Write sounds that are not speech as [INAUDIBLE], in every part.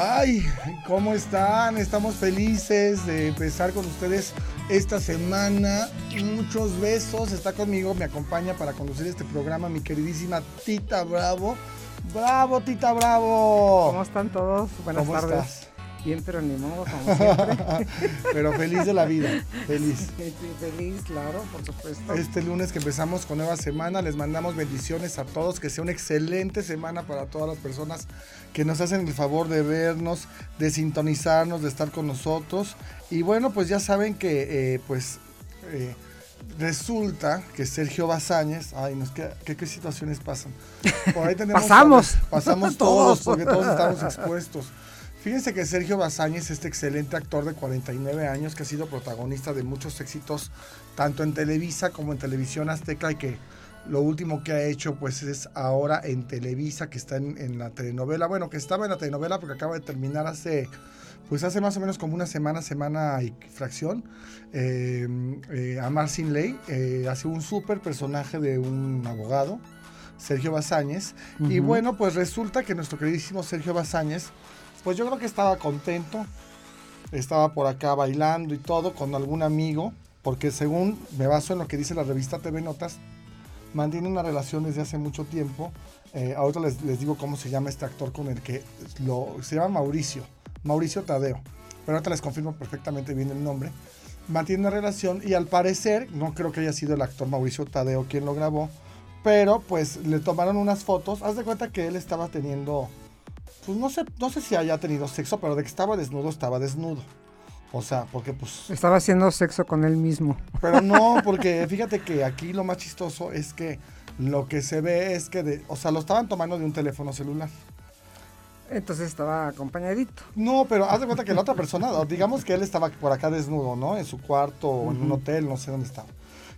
Ay, ¿cómo están? Estamos felices de empezar con ustedes esta semana. Muchos besos. Está conmigo, me acompaña para conducir este programa mi queridísima Tita Bravo. Bravo, Tita Bravo. ¿Cómo están todos? Buenas ¿Cómo tardes. estás? Bien, pero ni modo, como siempre. [LAUGHS] Pero feliz de la vida, feliz. Sí, feliz, claro, por supuesto. Este lunes que empezamos con nueva semana, les mandamos bendiciones a todos, que sea una excelente semana para todas las personas que nos hacen el favor de vernos, de sintonizarnos, de estar con nosotros. Y bueno, pues ya saben que eh, pues eh, resulta que Sergio Bazáñez, ay, nos queda, ¿qué, qué situaciones pasan? Por ahí tenemos [LAUGHS] Pasamos. pasamos [LAUGHS] todos, porque todos estamos expuestos. Fíjense que Sergio Bazáñez, este excelente actor de 49 años que ha sido protagonista de muchos éxitos, tanto en Televisa como en Televisión Azteca, y que lo último que ha hecho pues es ahora en Televisa, que está en, en la telenovela, bueno, que estaba en la telenovela porque acaba de terminar hace, pues hace más o menos como una semana, semana y fracción, eh, eh, Amar Sin Ley, eh, hace un súper personaje de un abogado, Sergio Bazáñez, y bueno, pues resulta que nuestro queridísimo Sergio Bazáñez, pues yo creo que estaba contento, estaba por acá bailando y todo con algún amigo, porque según me baso en lo que dice la revista TV Notas, mantiene una relación desde hace mucho tiempo. Eh, ahorita les, les digo cómo se llama este actor con el que lo, se llama Mauricio, Mauricio Tadeo, pero ahorita les confirmo perfectamente bien el nombre. Mantiene una relación y al parecer, no creo que haya sido el actor Mauricio Tadeo quien lo grabó, pero pues le tomaron unas fotos. Haz de cuenta que él estaba teniendo, pues no sé, no sé si haya tenido sexo, pero de que estaba desnudo, estaba desnudo. O sea, porque pues Estaba haciendo sexo con él mismo. pero no, [LAUGHS] porque fíjate que aquí lo más chistoso es que lo que se ve es que, de, o sea, lo estaban tomando de un teléfono celular. Entonces estaba acompañadito. No, pero haz de cuenta que la otra [LAUGHS] persona, digamos que él estaba por acá desnudo, ¿no? En su cuarto o en un hotel, no sé dónde estaba.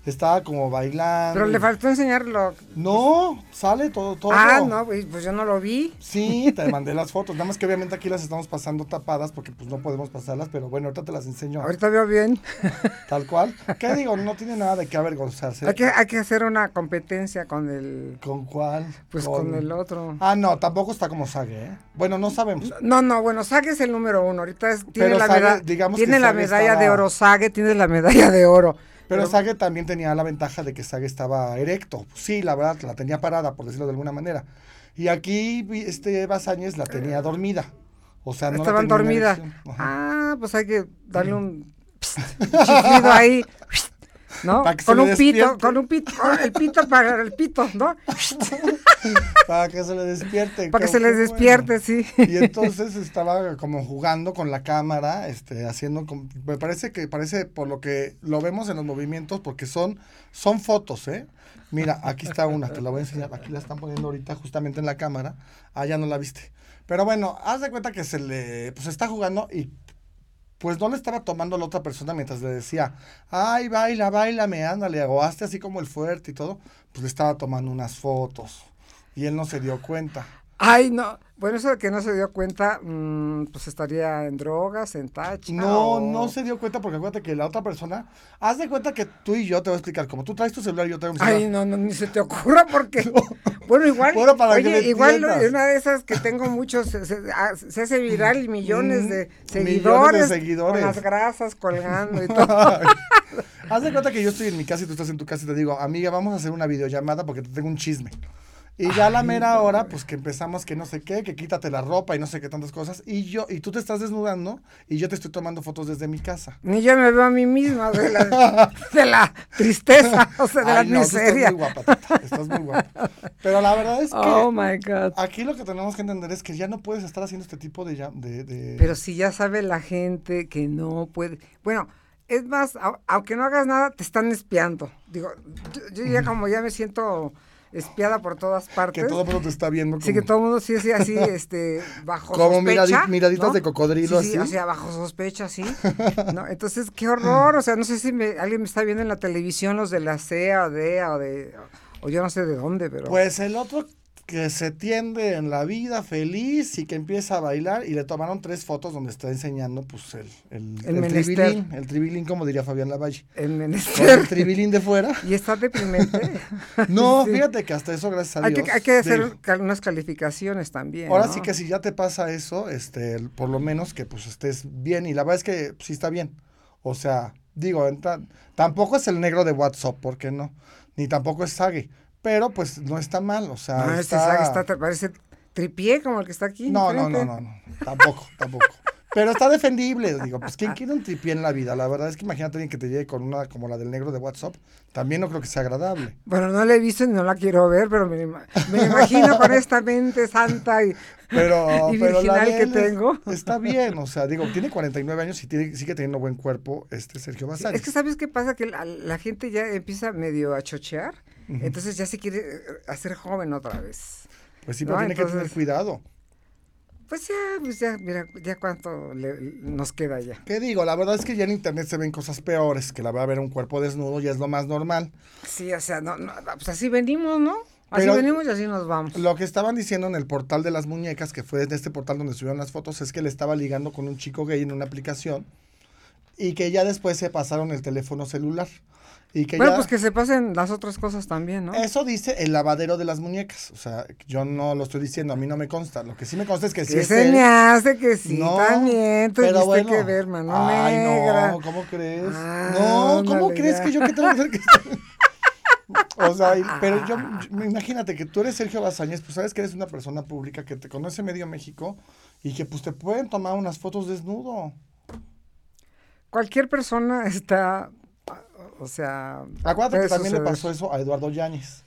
Estaba como bailando. Pero le faltó enseñarlo. No, sale todo, todo. Ah, no, pues pues yo no lo vi. Sí, te mandé las fotos. Nada más que obviamente aquí las estamos pasando tapadas porque pues no podemos pasarlas, pero bueno, ahorita te las enseño Ahorita veo bien. tal cual. ¿Qué digo? No tiene nada de qué avergonzarse. Hay que, hay que hacer una competencia con el. ¿Con cuál? Pues con el otro. Ah, no, tampoco está como Sage, ¿eh? Bueno, no sabemos. No, no, bueno, Sague es el número uno. Ahorita es- tiene Pero la, Sage, meda- digamos tiene que la medalla de oro. Sague tiene la medalla de oro. Pero Pero- Sage también tenía la ventaja de que Sage estaba erecto. Sí, la verdad, la tenía parada, por decirlo de alguna manera. Y aquí vi- este Bazáñez la tenía dormida. O sea, no Estaban dormidas. Ajá. Ah, pues hay que darle un, un chiflido ahí. [LAUGHS] ¿No? Para que se con un pito, con un pito, con el pito para el pito, ¿no? [LAUGHS] Para que se le despierte. Para que se les bueno. despierte, sí. Y entonces estaba como jugando con la cámara, este, haciendo, me parece que parece por lo que lo vemos en los movimientos, porque son, son fotos, ¿eh? Mira, aquí está una, te la voy a enseñar, aquí la están poniendo ahorita justamente en la cámara, ah, ya no la viste. Pero bueno, haz de cuenta que se le, pues está jugando y pues no le estaba tomando a la otra persona mientras le decía, ay, baila, bailame, ándale, o hazte así como el fuerte y todo, pues le estaba tomando unas fotos y él no se dio cuenta. Ay, no. Bueno, eso de que no se dio cuenta, mm, pues estaría en drogas, en tacha. No, o- no se dio cuenta porque acuérdate que la otra persona, haz de cuenta que tú y yo te voy a explicar, como tú traes tu celular y yo traigo mi celular. Ay, no, no, ni se te ocurra porque. [LAUGHS] Bueno, igual. Bueno, para que oye, me igual entiendas. una de esas que tengo muchos, se, se- ah, se hace viral y millones Mm, de millones de seguidores. seguidores. Con las grasas colgando y [LAUGHS] todo. haz de cuenta que yo estoy en mi casa y tú estás en tu casa y te digo, amiga, vamos a hacer una videollamada porque te tengo un chisme. Y ya a la mera hora, pues que empezamos que no sé qué, que quítate la ropa y no sé qué tantas cosas. Y yo, y tú te estás desnudando y yo te estoy tomando fotos desde mi casa. Ni yo me veo a mí misma de la, [LAUGHS] de la tristeza, o sea, de la tú miseria. Estás muy guapa, Tata, estás muy guapa. Pero la verdad es que Oh my God. aquí lo que tenemos que entender es que ya no puedes estar haciendo este tipo de... de, de- Pero si ya sabe la gente que no puede. Bueno, es más, au- aunque no hagas nada, te están espiando. Digo, yo, yo ya como ya me siento espiada por todas partes. que todo el mundo te está viendo. Sí, como- que todo el mundo sí, sí, así, [LAUGHS] este, bajo Como sospecha. miradi- miraditas ¿no? de cocodrilo, sí, sí, así. o sea, bajo sospecha, sí. [LAUGHS] ¿no? Entonces, qué horror, o sea, no sé si me- alguien me está viendo en la televisión, los de la CEA o DEA o de, o yo no sé de dónde, pero... Pues el otro que se tiende en la vida feliz y que empieza a bailar y le tomaron tres fotos donde está enseñando pues el, el, El el tribilín, el tribilín como diría Fabián Lavalle. El Con menester. el tribilín de fuera. [LAUGHS] Y está deprimente. [LAUGHS] No, Sí. fíjate que hasta eso gracias a Hay Dios. que, hay que hacer cal- unas calificaciones también. Ahora ¿no? sí que si ya te pasa eso, este, por lo menos que pues estés bien. Y la verdad es que sí está bien. O sea, digo, tampoco es el negro de WhatsApp, ¿por qué no? Ni tampoco es Sage. Pero pues no está mal, o sea, No, este saga está, te parece tripié como el que está aquí. No, no, no, no, no, tampoco, tampoco. Pero está defendible, digo, pues ¿quién quiere un tripié en la vida? La verdad es que imagínate alguien que te llegue con una como la del negro de WhatsApp, también no creo que sea agradable. Bueno, no la he visto y no la quiero ver, pero me, me imagino con esta mente santa y, Pero, y pero la virginal de que tengo. está bien, o sea, digo, tiene 49 años y tiene, sigue teniendo buen cuerpo este Sergio Bazán. Es que sabes qué pasa, que la, la gente ya empieza medio a chochear, entonces ya se quiere eh, hacer joven otra vez. Pues sí, pero No, tiene que tener entonces- cuidado. Pues ya, pues ya, mira, ya cuánto le- nos queda ya. ¿Qué digo? La verdad es que ya en internet se ven cosas peores, que la verdad ver un cuerpo desnudo ya es lo más normal. Sí, o sea, no, no, pues así venimos, ¿no? Así Pero- venimos y así nos vamos. Lo que estaban diciendo en el portal de las muñecas, que fue de este portal donde subieron las fotos, es que le estaba ligando con un chico gay en una aplicación y que ya después se pasaron el teléfono celular. Y que Bueno, ya... pues que se pasen las otras cosas también, ¿no? Eso dice el lavadero de las muñecas. O sea, yo no lo estoy diciendo, a mí no me consta. Lo que sí me consta es que sí que es se él. me hace que sí, No, también pero tuviste bueno. que ver, mano Ay, negra. no, ¿cómo crees? Ah, no, ¿cómo crees ya. que yo qué tengo que hacer que [LAUGHS] O sea, pero yo, yo- imagínate que tú eres Sergio Bazañez, pues sabes que eres una persona pública que te conoce medio México y que pues te pueden tomar unas fotos desnudo. Cualquier persona está, o sea... Acuérdate que también le pasó eso a Eduardo Yáñez,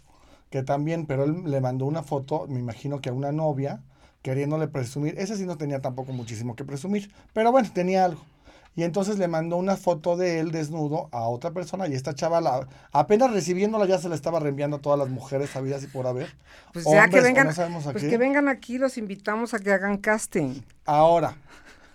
que también, pero él le mandó una foto, me imagino que a una novia, queriéndole presumir, ese sí no tenía tampoco muchísimo que presumir, pero bueno, tenía algo. Y entonces le mandó una foto de él desnudo a otra persona y esta chava, la- apenas recibiéndola, ya se la estaba reenviando a todas las mujeres sabidas y por haber. Pues ya que Hombres vengan, no pues que vengan aquí, los invitamos a que hagan casting. Ahora,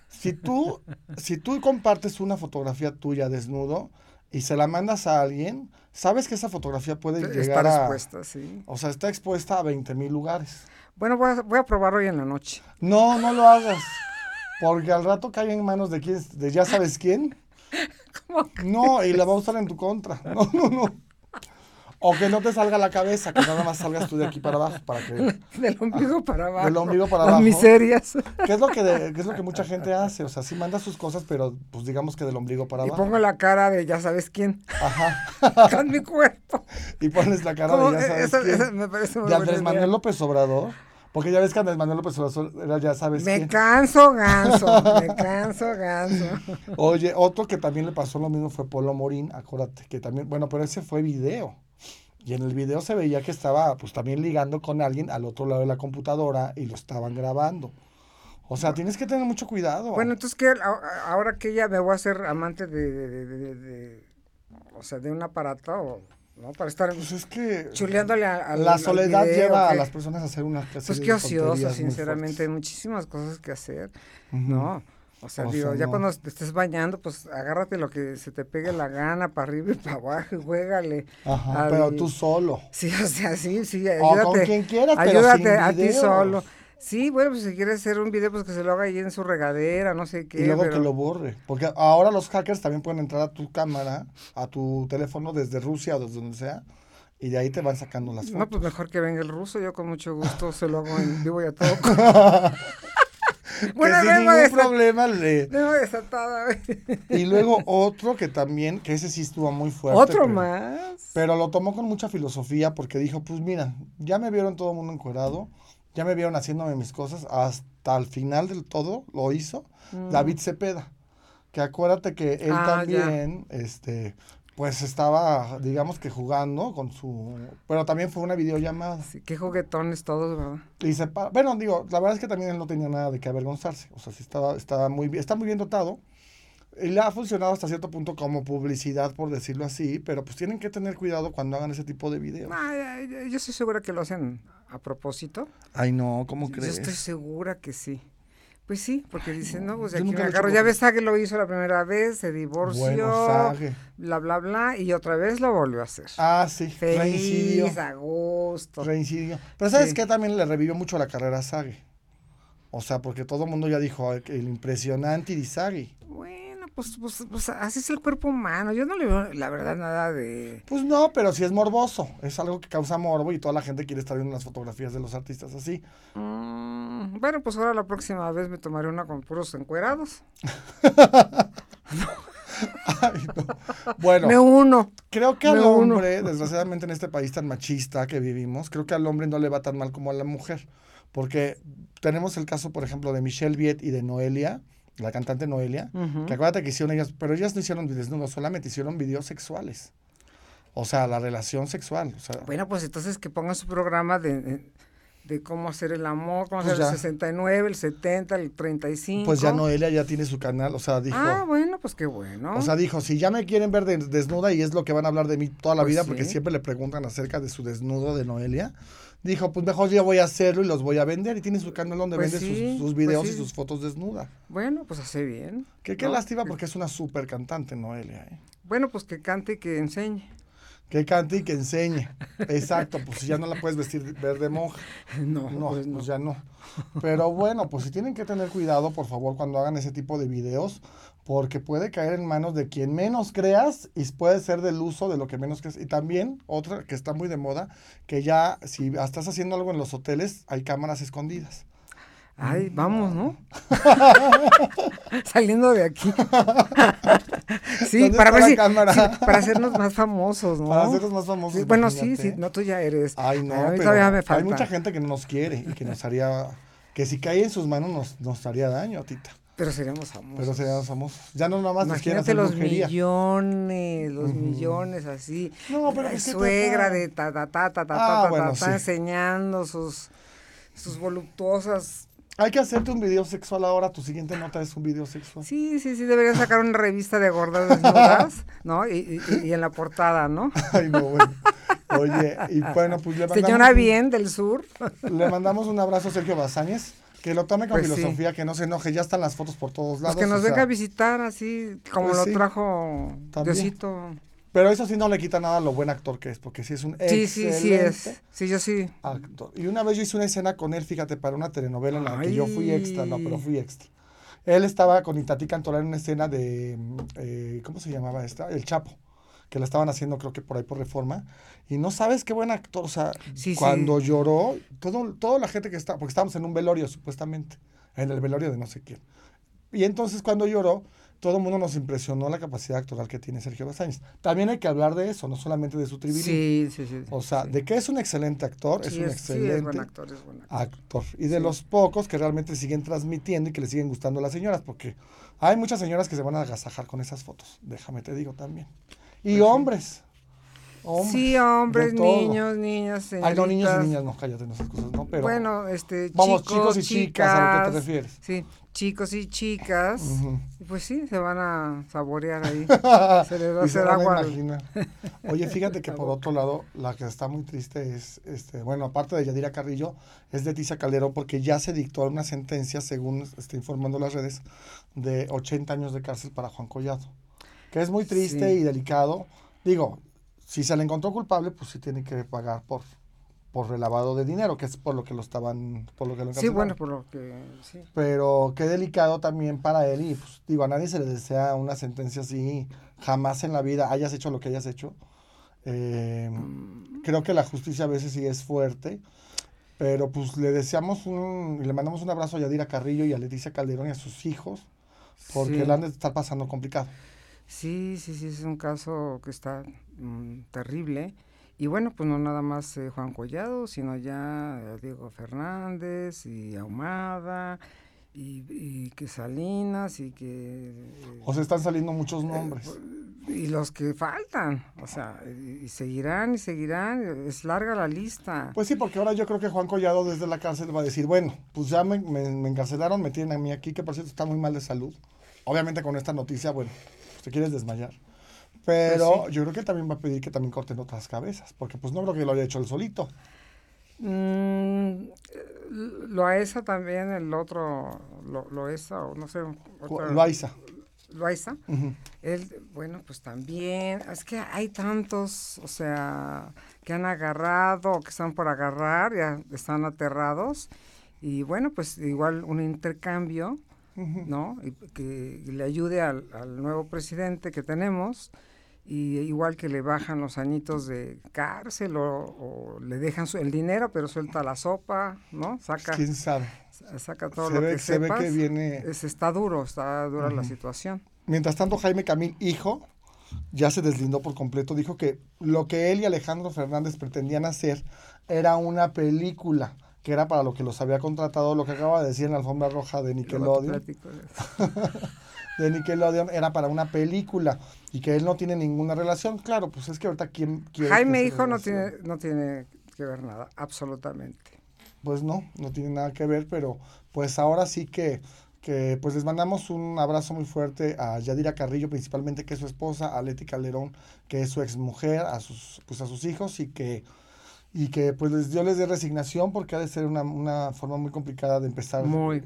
si tú, si tú compartes una fotografía tuya desnudo y se la mandas a alguien, sabes que esa fotografía puede Está llegar a... expuesta, sí. O sea, está expuesta a 20 mil lugares. Bueno, voy a, voy a probar hoy en la noche. No, no lo hagas. Porque al rato cae en manos de quién, de ya sabes quién. [LAUGHS] No, y la va a usar en tu contra. No, no, no. O que no te salga la cabeza, que nada más salgas tú de aquí para abajo, para que... [LAUGHS] Del ombligo para abajo. Del ombligo para Las abajo. miserias. ¿Qué es lo que, de- qué es lo que mucha gente hace? O sea, sí manda sus cosas, pero pues digamos que del ombligo para Y abajo. pongo la cara de ya sabes quién. Ajá. [LAUGHS] Con mi cuerpo. Y pones la cara ¿Cómo? de ya sabes Eso- quién. eso me parece muy de Andrés idea. Manuel López Obrador. Porque ya ves que Andrés Manuel López Obrador era ya sabes Me quién. canso ganso, [LAUGHS] me canso ganso. Oye, otro que también le pasó lo mismo fue Polo Morín, acuérdate, que también, bueno, pero ese fue video. Y en el video se veía que estaba pues también ligando con alguien al otro lado de la computadora y lo estaban grabando. O sea, tienes que tener mucho cuidado. Bueno, entonces que ahora que ya me voy a hacer amante de, de, de- de- de- o sea, de un aparato, o, ¿no? Para estar pues es que chuleándole a, al- la al soledad video, lleva a las personas a hacer una Pues qué ocioso, sinceramente, hay muchísimas cosas que hacer. ¿no? O sea, O digo, sea, ya no. cuando te estés bañando, pues agárrate lo que se te pegue la gana, para arriba y para abajo, y juégale. Ajá, al- pero tú solo. Sí, o sea, sí, sí, O ayúdate. con quien quieras, pero ayúdate sin a ti solo. Sí, bueno, pues si quieres hacer un video, pues que se lo haga ahí en su regadera, no sé qué. Y luego pero- que lo borre. Porque ahora los hackers también pueden entrar a tu cámara, a tu teléfono desde Rusia o desde donde sea, y de ahí te van sacando las fotos. No, pues mejor que venga el ruso, yo con mucho gusto se lo hago en vivo y a todo. [LAUGHS] [LAUGHS] bueno, que sin ningún problema le... desatada. [LAUGHS] Y luego otro que también, que ese sí estuvo muy fuerte. Otro pero- más. Pero lo tomó con mucha filosofía porque dijo, pues mira, ya me vieron todo el mundo encuerado, ya me vieron haciéndome mis cosas, hasta el final del todo lo hizo David Cepeda. Que acuérdate que él Mm. Ah, también, este, pues estaba, digamos que jugando con su... Pero también fue una videollamada. Sí, qué juguetones todos, ¿verdad? Y se pa- bueno, digo, la verdad es que también él no tenía nada de qué avergonzarse. O sea, sí estaba, estaba muy bien, está muy bien dotado. Y le ha funcionado hasta cierto punto como publicidad, por decirlo así, pero pues tienen que tener cuidado cuando hagan ese tipo de videos. Ay, yo estoy segura que lo hacen a propósito. Ay, no, ¿cómo Yo crees? estoy segura que sí. Pues sí, porque dicen, no, pues aquí me agarro. Ya ves, Sague lo hizo la primera vez, se divorció, Bueno, bla, bla, bla, y otra vez lo volvió a hacer. Ah, sí. Feliz, a gusto. Reincidio. Pero ¿sabes Sí. qué? También le revivió mucho la carrera a Sage. O sea, porque todo el mundo ya dijo "Ay, que el impresionante Irizarry. Bueno, pues, pues, pues así es el cuerpo humano. Yo no le veo, la verdad, nada de... Pues no, pero sí es morboso. Es algo que causa morbo y toda la gente quiere estar viendo las fotografías de los artistas así. Mm, bueno, pues ahora la próxima vez me tomaré una con puros encuerados. Ay, no. Bueno, Me uno. creo que al me uno. hombre, desgraciadamente en este país tan machista que vivimos, creo que al hombre no le va tan mal como a la mujer. Porque tenemos el caso, por ejemplo, de Michelle Viet y de Noelia, la cantante Noelia, que acuérdate que hicieron ellas, pero ellas no hicieron desnudos, solamente hicieron videos sexuales. O sea, la relación sexual. O sea, Bueno, pues entonces que pongan su programa de, de, de cómo hacer el amor, cómo Pues hacer el ya. 69, el 70, el 35. pues ya Noelia ya tiene su canal, o sea, dijo... Ah, bueno, pues qué bueno. O sea, dijo, si ya me quieren ver de- desnuda y es lo que van a hablar de mí toda la Pues vida, sí. porque siempre le preguntan acerca de su desnudo de Noelia, dijo, pues mejor yo voy a hacerlo y los voy a vender. Y tiene su canal donde Pues vende sí, sus, sus pues videos sí. y sus fotos desnuda. Bueno, pues hace bien. Que qué ¿no? lástima porque es una súper cantante Noelia, ¿eh? Bueno, pues que cante y que enseñe. Que cante y que enseñe. Exacto, pues ya no la puedes vestir ver de monja. No, No, pues no. pues ya no. Pero bueno, pues si tienen que tener cuidado, por favor, cuando hagan ese tipo de videos, porque puede caer en manos de quien menos creas y puede ser del uso de lo que menos creas. Y también otra que está muy de moda, que ya si estás haciendo algo en los hoteles, hay cámaras escondidas. Ay, vamos, ¿no? [LAUGHS] Saliendo de aquí. [LAUGHS] [LAUGHS] sí, ¿Dónde para ver si, sí, para hacernos más famosos, ¿no? Para hacernos más famosos. Sí, bueno, sí, sí, no, tú ya eres. Ay, no, A mí pero todavía me hay falta. mucha gente que no nos quiere y que nos haría, que si cae en sus manos nos, nos haría daño, tita. Pero seríamos famosos. Pero seríamos famosos. Ya no nada más nos quieren Imagínate los brujería. millones, los millones así. No, pero La es que suegra total. de ta ta ta ta ta Ah, ta, ta, bueno, ta, sí. enseñando sus sus voluptuosas. Hay que hacerte un video sexual ahora. Tu siguiente nota es un video sexual. Sí, sí, sí, debería sacar una revista de gordas desnudas, [LAUGHS] ¿no? Y, y- y en la portada, ¿no? Ay, no, bueno. Oye, y bueno, pues le mandamos, Señora Bien del Sur. le mandamos un abrazo a Sergio Bazáñez. Que lo tome con Pues sí. filosofía, que no se enoje. Ya están las fotos por todos Pues lados. que nos sea, venga a visitar así, como pues lo sí. trajo También. Diosito. Pero eso sí no le quita nada lo buen actor que es, porque sí es un Sí, sí, sí es. excelente Sí, yo sí. actor. Y una vez yo hice una escena con él, fíjate, para una telenovela en la que yo fui Ay. extra, no, pero fui extra. Él estaba con Itatí Cantoral en una escena de, eh, ¿cómo se llamaba esta? El Chapo, que la estaban haciendo creo que por ahí por Reforma. Y no sabes qué buen actor, o sea, Sí, sí. cuando lloró, todo, toda la gente que está, porque estábamos en un velorio supuestamente, en el velorio de no sé quién. Y entonces cuando lloró, todo el mundo nos impresionó la capacidad actoral que tiene Sergio Bazáñez. También hay que hablar de eso, no solamente de su tribilín. Sí, sí, sí. O sea, sí. de que es un excelente actor, es Sí, un es, sí, excelente es buen actor, es buen actor. actor. Y de Sí. los pocos que realmente siguen transmitiendo y que le siguen gustando a las señoras, porque hay muchas señoras que se van a agasajar con esas fotos, déjame te digo también. Y hombres. hombres, sí, hombres, niños, niñas, Ay, no, niños y señoritas. niñas, no, cállate, no esas cosas, no, pero. bueno, este, vamos, chicos, chicos y chicas, a lo que te chicas, refieres. Sí, chicos y chicas. Y Pues sí, se van a saborear ahí. [LAUGHS] Se les va a hacer agua. [LAUGHS] Oye, fíjate que por otro lado, la que está muy triste es, este, bueno, aparte de Yadira Carrillo, es Leticia Calderón, porque ya se dictó una sentencia, según está informando las redes, de 80 años de cárcel para Juan Collado. Que es muy triste Sí. y delicado. Digo, si se le encontró culpable, pues sí tiene que pagar por, por relavado de dinero, que es por lo que lo estaban, por lo que lo Sí, bueno, por lo que sí. Pero qué delicado también para él y pues digo, a nadie se le desea una sentencia así, jamás en la vida, hayas hecho lo que hayas hecho. Eh, creo que la justicia a veces sí es fuerte, pero pues le deseamos un, le mandamos un abrazo a Yadira Carrillo y a Leticia Calderón y a sus hijos, porque Sí. la han de estar pasando complicado. Sí, sí, sí, es un caso que está mm, terrible. Y bueno, pues no nada más eh, Juan Collado, sino ya eh, Diego Fernández y Ahumada y, y que Salinas y que... eh, O sea, están saliendo muchos nombres. y los que faltan, o sea, y, y seguirán y seguirán, es larga la lista. Pues sí, porque ahora yo creo que Juan Collado desde la cárcel va a decir, bueno, pues ya me, me- me encarcelaron, me tienen a mí aquí, que por cierto está muy mal de salud. Obviamente con esta noticia, bueno, pues te quieres desmayar. Pero Pues yo creo que también va a pedir que también corten otras cabezas, porque pues no creo que lo haya hecho él solito. Mm, lo a esa también el otro, Loesa o no sé. Loaiza. Loaiza. Él, bueno, pues también, es que hay tantos, o sea, que han agarrado o que están por agarrar, ya están aterrados. Y bueno, pues igual un intercambio, ¿no? Y que le ayude al, al nuevo presidente que tenemos y igual que le bajan los añitos de cárcel o, le dejan el dinero pero suelta la sopa, ¿no? Saca, ¿Quién sabe? Saca todo lo que se ve que viene... Es, está duro, está dura la situación. Mientras tanto, Jaime Camil, hijo, ya se deslindó por completo, dijo que lo que él y Alejandro Fernández pretendían hacer era una película que era para lo que los había contratado, lo que acaba de decir en la alfombra roja de Nickelodeon. [LAUGHS] de Nickelodeon era para una película y que él no tiene ninguna relación. Claro, pues es que ahorita quién quiere. Jaime Hijo no tiene, no tiene que ver nada, absolutamente. Pues no, no tiene nada que ver, pero pues ahora sí que, que pues les mandamos un abrazo muy fuerte a Yadira Carrillo, principalmente que es su esposa, a Leti Calderón, que es su exmujer, a sus, pues a sus hijos y que y que pues les, yo les dé resignación porque ha de ser una, una forma muy complicada de empezar muy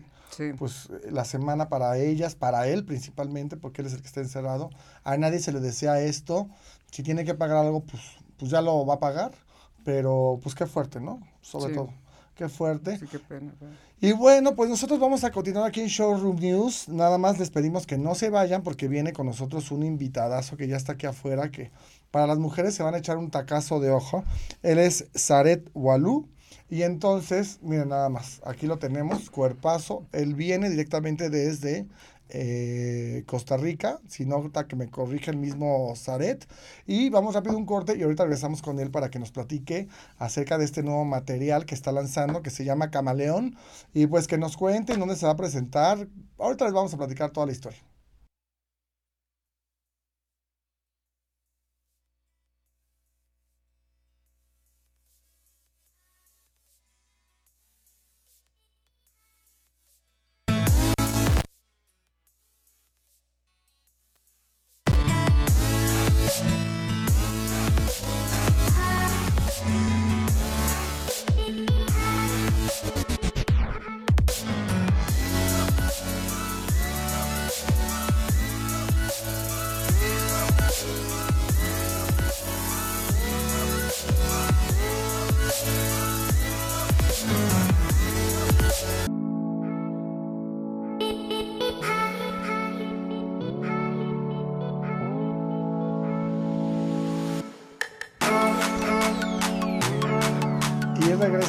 pues la semana para ellas, para él principalmente, porque él es el que está encerrado. A nadie se le desea esto. Si tiene que pagar algo, pues, pues ya lo va a pagar. Pero pues qué fuerte, ¿no? Sobre todo. Qué fuerte. Sí, qué pena. Y bueno, pues nosotros vamos a continuar aquí en Showroom News. Nada más les pedimos que no se vayan porque viene con nosotros un invitadazo que ya está aquí afuera, que para las mujeres se van a echar un tacazo de ojo. Él es Zaret Walú y entonces, miren nada más, aquí lo tenemos, cuerpazo. Él viene directamente desde eh, Costa Rica, si no, que me corrija el mismo Zaret. Y vamos rápido un corte y ahorita regresamos con él para que nos platique acerca de este nuevo material que está lanzando, que se llama Camaleón. Y pues que nos cuente dónde se va a presentar. Ahorita les vamos a platicar toda la historia.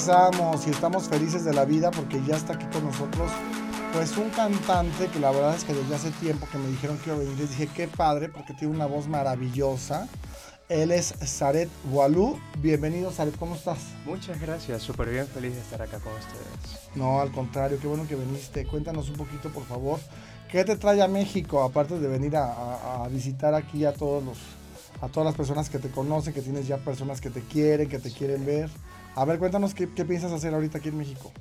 Regresamos y estamos felices de la vida porque ya está aquí con nosotros pues un cantante que la verdad es que desde hace tiempo que me dijeron que iba a venir, les dije qué padre porque tiene una voz maravillosa. Él es Zaret Walú. Bienvenido, Zaret, ¿cómo estás? Muchas gracias, súper bien, feliz de estar acá con ustedes. No, al contrario, qué bueno que viniste. Cuéntanos un poquito, por favor, ¿qué te trae a México, aparte de venir a, a visitar aquí a todos los, a todas las personas que te conocen, que tienes ya personas que te quieren, que te quieren ver? A ver, cuéntanos qué, piensas hacer ahorita aquí en México.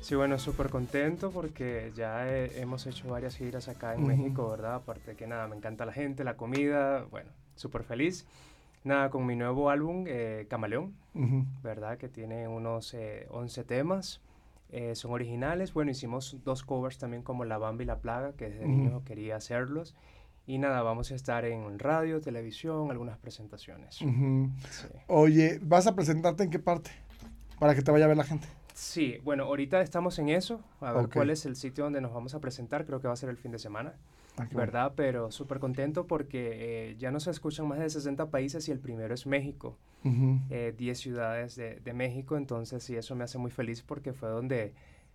Sí, bueno, súper contento porque ya hemos hecho varias giras acá en México, ¿verdad? Aparte de que nada, me encanta la gente, la comida, bueno, súper feliz. Nada, con mi nuevo álbum, eh, Camaleón, ¿verdad? Que tiene unos 11 eh, temas, eh, son originales. Bueno, hicimos dos covers también como La Bamba y La Plaga, que desde niño quería hacerlos. Y nada, vamos a estar en radio, televisión, algunas presentaciones. Oye, ¿vas a presentarte en qué parte? Para que te vaya a ver la gente. Sí, bueno, ahorita estamos en eso, a ver cuál es el sitio donde nos vamos a presentar, creo que va a ser el fin de semana, ah, ¿verdad? Pero súper contento porque eh, ya nos escuchan más de 60 países y el primero es México, 10 eh, ciudades de, de, México, entonces sí, eso me hace muy feliz porque fue donde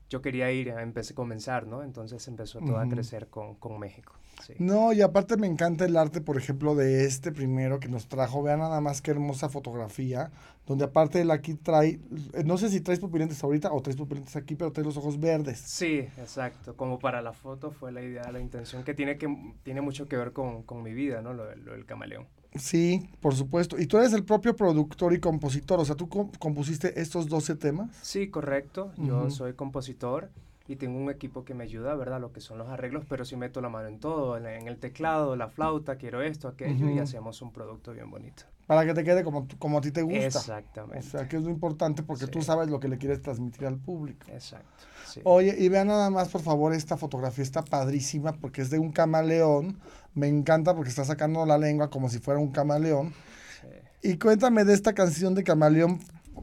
yo quería ir, empecé a comenzar, ¿no? Entonces empezó todo a crecer con, con México. No, y aparte me encanta el arte, por ejemplo, de este primero que nos trajo. Vean nada más qué hermosa fotografía, donde aparte él aquí trae, eh, no sé si traes pupilentes ahorita o traes pupilentes aquí, pero trae los ojos verdes. Sí, exacto. Como para la foto fue la idea, la intención, que tiene, que, tiene mucho que ver con, con mi vida, ¿no? Lo, lo, del camaleón. Sí, por supuesto. Y tú eres el propio productor y compositor, o sea, ¿tú compusiste estos 12 temas? Sí, correcto. Yo soy compositor. Y tengo un equipo que me ayuda, ¿verdad? Lo que son los arreglos, pero sí meto la mano en todo, en, en el teclado, la flauta, quiero esto, aquello, y hacemos un producto bien bonito. Para que te quede como, como a ti te gusta. Exactamente. O sea, que es lo importante porque tú sabes lo que le quieres transmitir al público. Exacto. sí. Oye, y vean nada más, por favor, esta fotografía está padrísima porque es de un camaleón. Me encanta porque está sacando la lengua como si fuera un camaleón. Sí. Y cuéntame de esta canción de camaleón.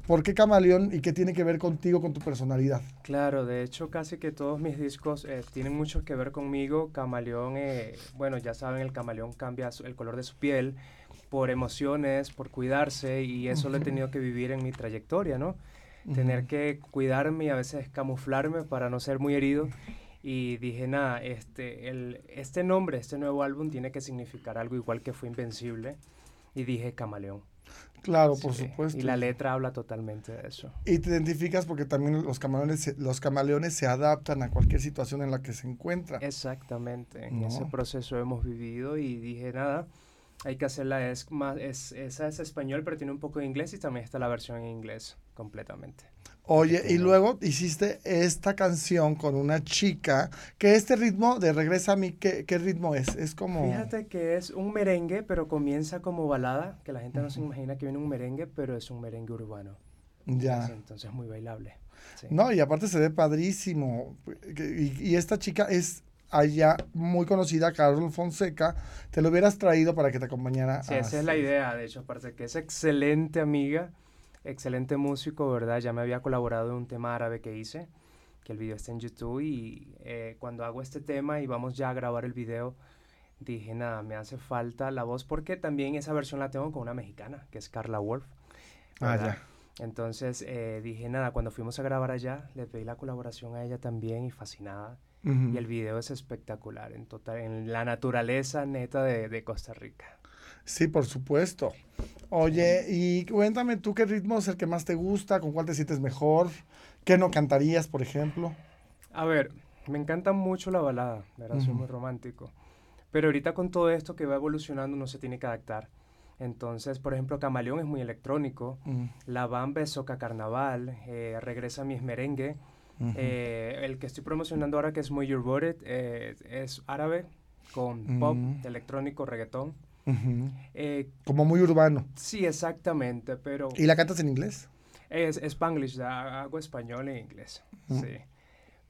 ¿Por qué camaleón y qué tiene que ver contigo, con tu personalidad? Claro, de hecho casi que todos mis discos eh, tienen mucho que ver conmigo. Camaleón, eh, bueno, ya saben, el camaleón cambia su- el color de su piel por emociones, por cuidarse y eso lo he tenido que vivir en mi trayectoria, ¿no? Tener que cuidarme y a veces camuflarme para no ser muy herido. Y dije, nada, este, el, este nombre, este nuevo álbum tiene que significar algo igual que fue Invencible. Y dije Camaleón. Claro, por Sí, supuesto. Y la letra habla totalmente de eso. Y te identificas porque también los camaleones, se- los camaleones se adaptan a cualquier situación en la que se encuentran. Exactamente, en ese proceso hemos vivido y dije, nada, hay que hacerla, es más, es, esa es español, pero tiene un poco de inglés y también está la versión en inglés completamente. Oye, y luego hiciste esta canción con una chica, que este ritmo de Regresa a mí, ¿qué, qué ritmo es? Es como... Fíjate que es un merengue, pero comienza como balada, que la gente no se imagina que viene un merengue, pero es un merengue urbano. Ya. Es entonces muy bailable. sí. No, y aparte se ve padrísimo. Y, y esta chica es allá muy conocida, Carol Fonseca. Te lo hubieras traído para que te acompañara. Sí, a- esa es la idea, de hecho, aparte que es excelente amiga, excelente músico, ¿verdad? Ya me había colaborado en un tema árabe que hice, que el video está en YouTube y eh, cuando hago este tema y vamos ya a grabar el video, dije, nada, me hace falta la voz porque también esa versión la tengo con una mexicana, que es Carla Wolf. Ah, ¿verdad? ya. Entonces eh, dije, nada, cuando fuimos a grabar allá, le pedí la colaboración a ella también y fascinada. Ujú. Y el video es espectacular, en, total, en la naturaleza neta de, de Costa Rica. Sí, por supuesto. Oye, y cuéntame tú qué ritmo es el que más te gusta, con cuál te sientes mejor, qué no cantarías, por ejemplo. A ver, me encanta mucho la balada, ¿verdad? Soy Ujú. muy romántico. Pero ahorita con todo esto que va evolucionando uno se tiene que adaptar. Entonces, por ejemplo, Camaleón es muy electrónico, La Bamba es Soca Carnaval, eh, Regresa mi merengue. Eh, el que estoy promocionando ahora que es muy Your Body, eh, es árabe con pop, electrónico, reggaetón. Eh, Como muy urbano. sí, exactamente, pero ¿Y la cantas en inglés? es Spanglish, hago español e inglés, Mm. sí.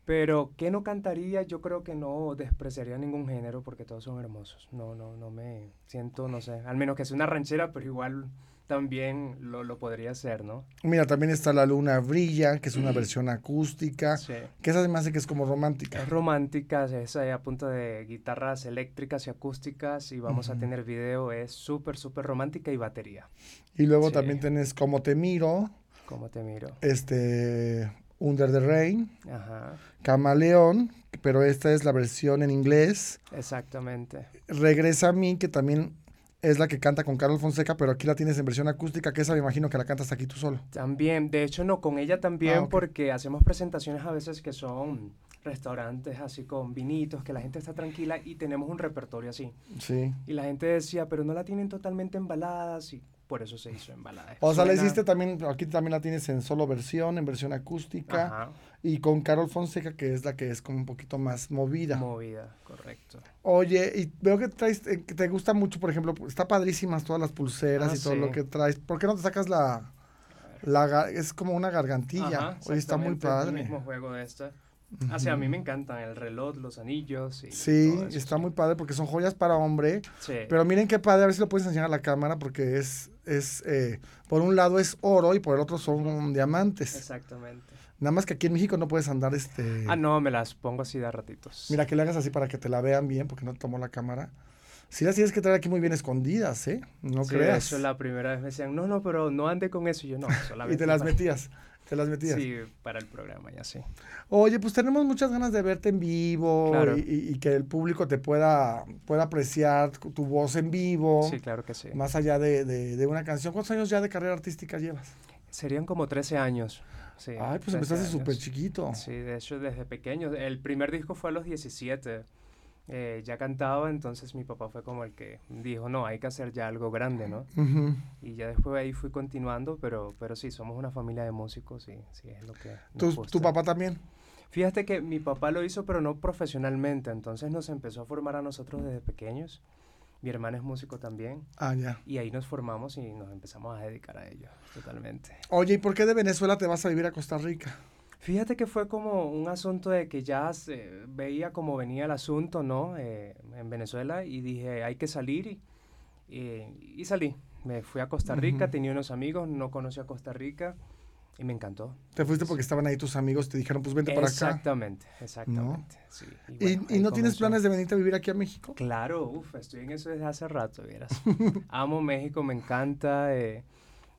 Pero, ¿qué no cantaría? Yo creo que no despreciaría ningún género porque todos son hermosos. No, no, no me siento, no sé, al menos que sea una ranchera, pero igual también lo, lo podría hacer, ¿no? Mira, también está La Luna Brilla, que es una versión acústica, Sí. que esa hace que es como romántica. Es romántica, es ahí a punta de guitarras eléctricas y acústicas y vamos a tener video, es súper, súper romántica y batería. Y luego Sí. también tenés Como te miro, ¿Cómo te miro? este, Under the Rain, Ajá, Camaleón, pero esta es la versión en inglés. exactamente. Regresa a mí, que también es la que canta con Carol Fonseca, pero aquí la tienes en versión acústica, que esa me imagino que la cantas aquí tú solo. También, de hecho no, con ella también Ah, porque hacemos presentaciones a veces que son restaurantes así con vinitos, que la gente está tranquila y tenemos un repertorio así. Sí. Y la gente decía, pero no la tienen totalmente embalada, y por eso se hizo embalada. O sea, la hiciste también, aquí también la tienes en solo versión, en versión acústica, Ajá, y con Carol Fonseca, que es la que es como un poquito más movida. movida, correcto. Oye, y veo que traes, eh, que te gusta mucho, por ejemplo, está padrísimas todas las pulseras Ah, y todo sí. lo que traes. ¿Por qué no te sacas la, la es como una gargantilla? Ajá, Oye, está muy padre. El mismo juego de esta. O sea, a mí me encantan el reloj, los anillos y Sí, todo eso, está sí. muy padre porque son joyas para hombre. Sí. Pero miren qué padre, a ver si lo puedes enseñar a la cámara porque es, es eh, por un lado es oro y por el otro son diamantes. Exactamente. Nada más que aquí en México no puedes andar este... Ah, no, me las pongo así de ratitos. Mira, que le hagas así para que te la vean bien porque no tomó la cámara. Sí las tienes que traer aquí muy bien escondidas, ¿eh? No Sí, creas. hecho, la primera vez me decían, no, no, pero no ande con eso. Y yo, no, [LAUGHS] solamente Y te las metías, te las metías. Sí, para el programa, ya sí. Oye, pues tenemos muchas ganas de verte en vivo Claro. y, que el público te pueda, pueda apreciar tu voz en vivo, Sí, claro que sí. más allá de, de- de una canción. ¿Cuántos años ya de carrera artística llevas? Serían como 13 años. Sí, Ay, pues 13 empezaste súper chiquito. Sí, de hecho, desde pequeño. El primer disco fue a los 17. Eh, ya cantaba, entonces mi papá fue como el que dijo, no, hay que hacer ya algo grande, ¿no? Y ya después de ahí fui continuando, pero, pero sí, somos una familia de músicos y sí, es lo que nos ¿Tu, tu papá también? Fíjate que mi papá lo hizo, pero no profesionalmente, entonces nos empezó a formar a nosotros desde pequeños. Mi hermana es músico también. Ah, ya. Y ahí nos formamos y nos empezamos a dedicar a ello, totalmente. Oye, ¿y por qué de Venezuela te vas a vivir a Costa Rica? Fíjate que fue como un asunto de que ya se veía cómo venía el asunto, ¿no? Eh, en Venezuela y dije, hay que salir y, y, y salí. Me fui a Costa Rica, Ujú. tenía unos amigos, no conocía Costa Rica y me encantó. Te fuiste porque estaban ahí tus amigos, te dijeron, pues vente para acá. Exactamente, exactamente. Sí, ¿Y, bueno, y ahí no tienes planes de venirte a vivir aquí a México? Claro, uff, estoy en eso desde hace rato, vieras. [LAUGHS] Amo México, me encanta. eh,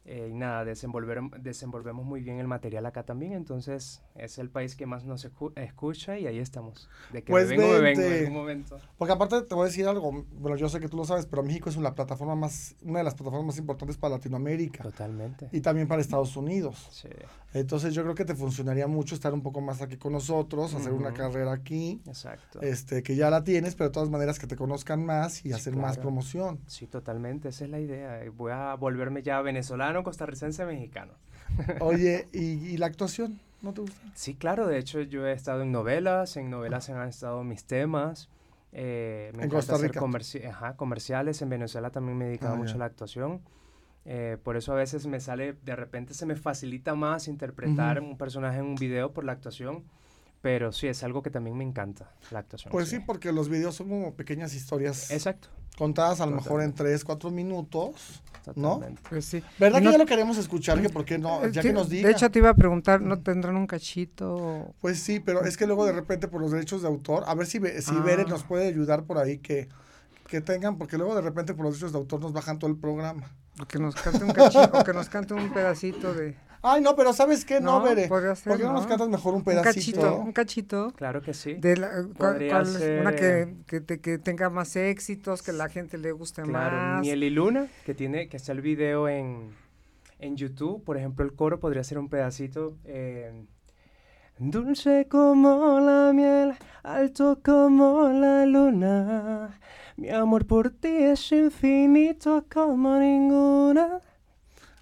eh, y nada, desenvolver, desenvolvemos muy bien el material acá también, entonces es el país que más nos escu- escucha y ahí estamos. De que Pues me vengo, me vengo en algún momento. Porque aparte te voy a decir algo, bueno, yo sé que tú lo sabes, pero México es una plataforma más, una de las plataformas más importantes para Latinoamérica Totalmente. y también para Estados Unidos. Sí, Entonces yo creo que te funcionaría mucho estar un poco más aquí con nosotros, hacer una carrera aquí, exacto. este, que ya la tienes, pero de todas maneras que te conozcan más y Sí, hacer más promoción. Sí, totalmente, esa es la idea. Voy a volverme ya venezolano, costarricense, mexicano. Oye, [LAUGHS] ¿y, y la actuación? ¿No te gusta? Sí, claro, de hecho yo he estado en novelas, en novelas han estado mis temas. eh, me En Costa hacer Rica. comerci- ajá, comerciales, en Venezuela también me he dedicado Ah, mucho a la actuación. eh, por eso a veces me sale, de repente se me facilita más interpretar un personaje en un video por la actuación, pero sí, es algo que también me encanta, la actuación. Pues sí, porque los videos son como pequeñas historias Exacto, contadas a lo mejor en Totalmente. 3, 4 minutos. totalmente. Pues sí. ¿Verdad que no- ya lo queremos escuchar? Que por qué no, eh, ya que nos diga. De hecho, te iba a preguntar, ¿no tendrán un cachito? Pues sí, pero es que luego de repente por los derechos de autor, a ver si, si Ah. Bere nos puede ayudar por ahí que, que tengan, porque luego de repente por los derechos de autor nos bajan todo el programa. O que nos cante un cachito, o que nos cante un pedacito de... Ay, no, pero ¿sabes qué? No, No, Bere. podría ser, ¿Por qué no, nos ¿no? cantas mejor un Un pedacito? cachito, un cachito. Claro que sí. De la, ¿cuál- Podría cuál es una ser- que, que, te- que tenga más éxitos, que la gente le guste Claro, más. Miel y Luna, que tiene, que está el video en, en YouTube, por ejemplo, el coro podría ser un pedacito. eh, Dulce como la miel, alto como la luna. Mi amor por ti es infinito como ninguna.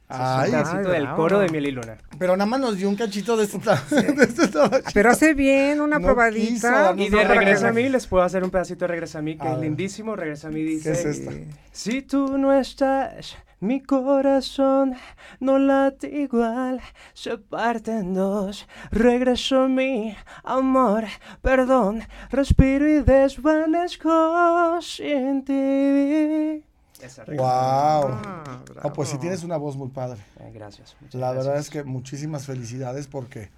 Ese es Ay, un pedacito Ay, del bravo. coro de Miel y Luna. pero nada más nos dio un cachito de este, [LAUGHS] de este. Pero hace bien una No probadita. Y de Regresa a mí les puedo hacer un pedacito de Regresa a mí, que A es ver. lindísimo. Regresa a mí ¿Qué dice... es esta? Si tú no estás, mi corazón no late igual, se parte en dos. Regreso a mí, amor, perdón, respiro y desvanezco sin ti. Esa Wow. Ah, Ah, pues sí tienes una voz muy padre. Eh, gracias. La verdad es que muchísimas felicidades porque,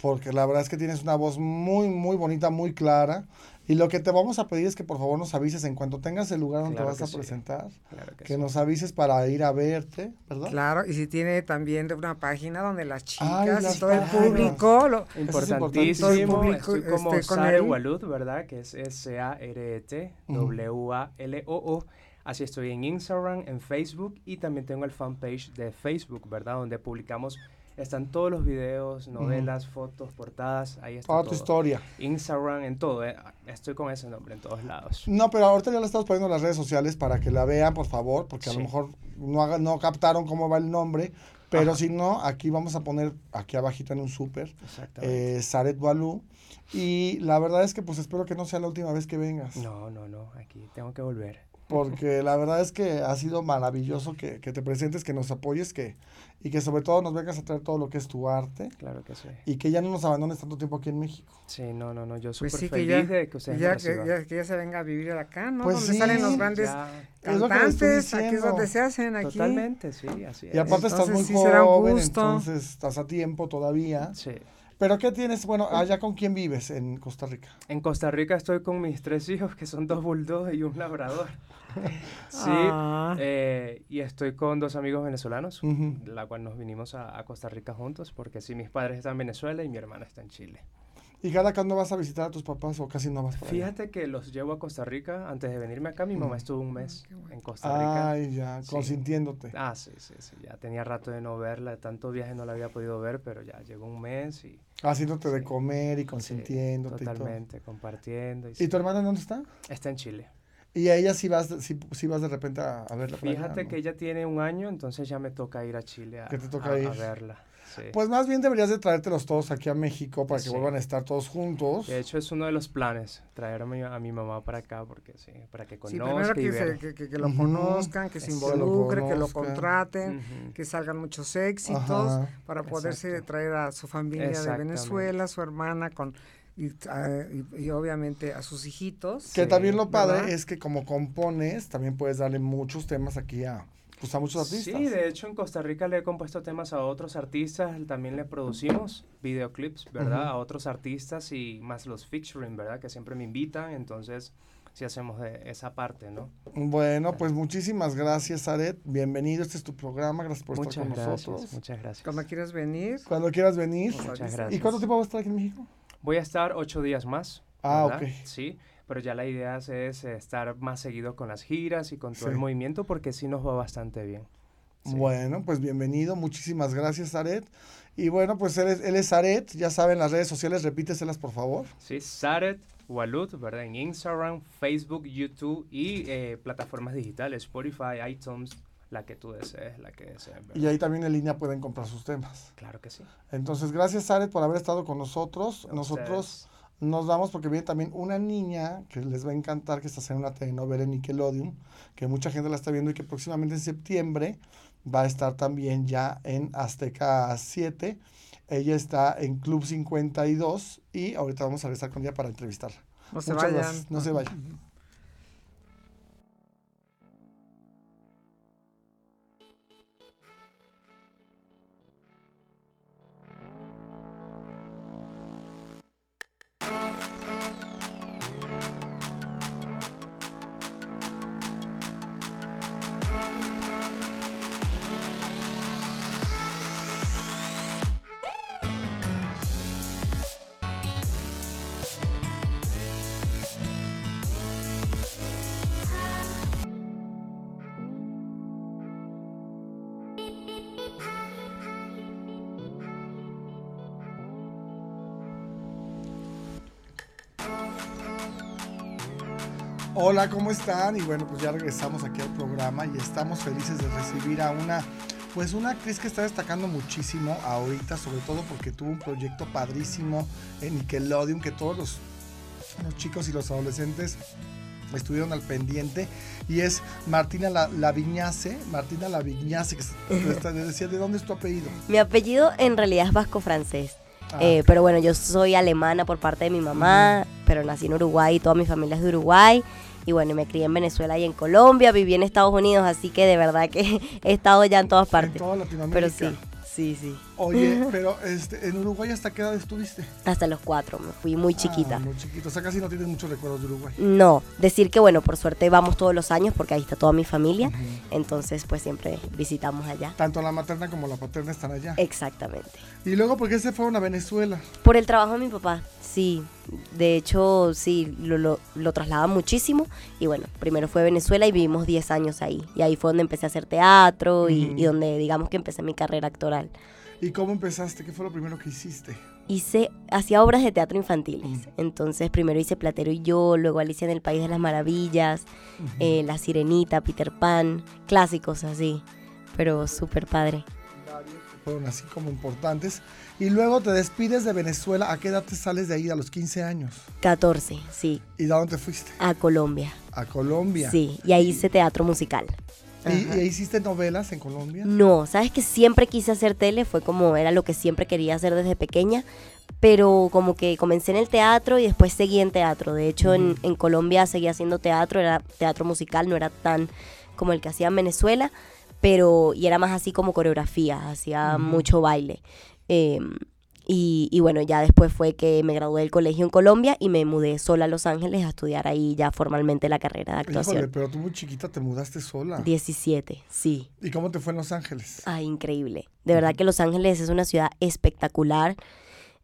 porque la verdad es que tienes una voz muy, muy bonita, muy clara. Y lo que te vamos a pedir es que por favor nos avises en cuanto tengas el lugar donde Claro te vas que a sí. presentar. Claro que Que sí. nos avises para ir a verte, ¿verdad? Claro, y si tiene también de una página donde las chicas Ay, las y todo el público lo, es Importantísimo. importantísimo. Estoy como Este, con Sare él. Walud, ¿verdad? Que es S-A-R-E-T, W-A-L-O-O. Así estoy en Instagram, en Facebook y también tengo el fanpage de Facebook, ¿verdad? Donde publicamos, están todos los videos, novelas, fotos, portadas, ahí está Toda todo. tu historia. Instagram, en todo, eh, estoy con ese nombre en todos lados. No, pero ahorita ya la estamos poniendo en las redes sociales para que la vean, por favor, porque a lo mejor no, haga- no captaron cómo va el nombre. Pero Ajá. si no, aquí vamos a poner, aquí abajito en un súper, eh, Saret Balú. Y la verdad es que pues espero que no sea la última vez que vengas. No, no, no, aquí tengo que volver. Porque la verdad es que ha sido maravilloso que, que te presentes, que nos apoyes, que, y que sobre todo nos vengas a traer todo lo que es tu arte. Claro que sí. Y que ya no nos abandones tanto tiempo aquí en México. Sí, no, no, no, yo Pues súper sí, que feliz ya, de que ustedes ya, que, ya, que ya se venga a vivir acá, ¿no? Pues donde sí, salen los grandes que cantantes, aquí es diciendo. donde se hacen aquí. Totalmente, sí, así es. Y aparte estás muy Entonces sí será un joven, gusto. entonces estás a tiempo todavía. Sí. Pero ¿qué tienes? Bueno, allá con quién vives en Costa Rica. En Costa Rica estoy con mis tres hijos, que son dos bulldogs y un labrador. [LAUGHS] Sí, Ah. eh, y estoy con dos amigos venezolanos, la cual nos vinimos a, a Costa Rica juntos, porque sí, mis padres están en Venezuela y mi hermana está en Chile. ¿Y cada cuándo vas a visitar a tus papás o casi no vas para allá? Fíjate que los llevo a Costa Rica, antes de venirme acá, mi mamá estuvo un mes en Costa Rica. Ay, ya, Sí. consintiéndote. Ah, sí, sí, sí, ya tenía rato de no verla, de tanto viaje no la había podido ver, pero ya llegó un mes y... Haciéndote de Sí. comer y sí, consintiéndote y todo. Totalmente, compartiendo. Y, ¿Y sí. tu hermana dónde está? Está en Chile. Y a ella sí vas, sí, sí vas de repente a, a verla allá, Fíjate ¿no? que ella tiene un año, entonces ya me toca ir a Chile a, Que te toca a- a ir. verla. Pues más bien deberías de traértelos todos aquí a México para que vuelvan a estar todos juntos. De hecho, es uno de los planes, traer a mi, mamá para acá, porque sí, para que conozcan. que, que, lo conozcan, que se involucre, que lo contraten, que salgan muchos éxitos, para poderse traer a su familia de Venezuela, su hermana, con Ah, y, obviamente a sus hijitos. Que también lo padre es que como compones, también puedes darle muchos temas aquí a, pues a muchos artistas. Sí, de hecho en Costa Rica le he compuesto temas a otros artistas, también le producimos videoclips, ¿verdad? A otros artistas y más los featuring, ¿verdad? Que siempre me invitan, entonces sí hacemos de esa parte, ¿no? Bueno, pues muchísimas gracias, Aret. Bienvenido, este es tu programa, gracias por estar con nosotros. Muchas gracias. Cuando quieras venir. Cuando quieras venir. Muchas gracias. ¿Y cuánto tiempo vas a estar aquí en México? Voy a estar ocho días más. Ah, ok. Sí, pero ya la idea es, estar más seguido con las giras y con todo el movimiento porque sí nos va bastante bien. Bueno, pues bienvenido, muchísimas gracias, Aret. Y bueno, pues él es, él es Aret, ya saben las redes sociales, repíteselas por favor. Sí, Saret Walut, ¿verdad? En Instagram, Facebook, YouTube y eh, plataformas digitales, Spotify, iTunes, la que tú desees, la que desees. Y ahí también en línea pueden comprar sus temas. Claro que sí. Entonces, gracias, Sare, por haber estado con nosotros. nosotros nos vamos porque viene también una niña que les va a encantar, que está haciendo una telenovela en Nickelodeon, que mucha gente la está viendo y que próximamente en septiembre va a estar también ya en Azteca 7. Ella está en Club 52 y ahorita vamos a regresar con ella para entrevistarla. No se vayan. No se vayan. Hola, ¿cómo están? Y bueno, pues ya regresamos aquí al programa y estamos felices de recibir a una, pues una actriz que está destacando muchísimo ahorita, sobre todo porque tuvo un proyecto padrísimo en Nickelodeon que todos los, los chicos y los adolescentes estuvieron al pendiente y es Martina La, Laviñace, Martina Laviñace, que [LAUGHS] decía, ¿de dónde es tu apellido? Mi apellido en realidad es vasco-francés. Ah. Eh, pero bueno, yo soy alemana por parte de mi mamá, pero nací en Uruguay y toda mi familia es de Uruguay. Y bueno, me crié en Venezuela y en Colombia, viví en Estados Unidos, así que de verdad que [LAUGHS] he estado ya en todas partes. En toda Latinoamérica. Pero sí, sí, sí. Oye, pero este, ¿en Uruguay hasta qué edad estuviste? Hasta los cuatro, me fui muy chiquita. Ah, muy chiquita, o sea, casi no tienes muchos recuerdos de Uruguay. No, decir que bueno, por suerte vamos todos los años porque ahí está toda mi familia, entonces pues siempre visitamos allá. Tanto la materna como la paterna están allá. Exactamente. ¿Y luego por qué se fueron a Venezuela? Por el trabajo de mi papá, sí. De hecho, sí, lo, lo, lo trasladaba muchísimo. Y bueno, primero fue Venezuela y vivimos 10 años ahí. Y ahí fue donde empecé a hacer teatro y, y donde digamos que empecé mi carrera actoral. ¿Y cómo empezaste? ¿Qué fue lo primero que hiciste? Hice, hacía obras de teatro infantiles. Entonces, primero hice Platero y yo, luego Alicia en el País de las Maravillas, eh, La Sirenita, Peter Pan, clásicos así. Pero súper padre. Fueron así como importantes. Y luego te despides de Venezuela. ¿A qué edad te sales de ahí? A los 15 años. 14, sí. ¿Y de dónde te fuiste? A Colombia. A Colombia. Sí, y ahí hice teatro musical. ¿Y, hiciste novelas en Colombia? No, sabes que siempre quise hacer tele, fue como era lo que siempre quería hacer desde pequeña, pero como que comencé en el teatro y después seguí en teatro. De hecho, en, Colombia seguía haciendo teatro, era teatro musical, no era tan como el que hacía en Venezuela, pero y era más así como coreografía, hacía mucho baile. Eh, y, bueno, ya después fue que me gradué del colegio en Colombia y me mudé sola a Los Ángeles a estudiar ahí ya formalmente la carrera de actuación. Híjole, pero tú muy chiquita te mudaste sola. 17, sí. ¿Y cómo te fue en Los Ángeles? Ah, increíble. De verdad que Los Ángeles es una ciudad espectacular.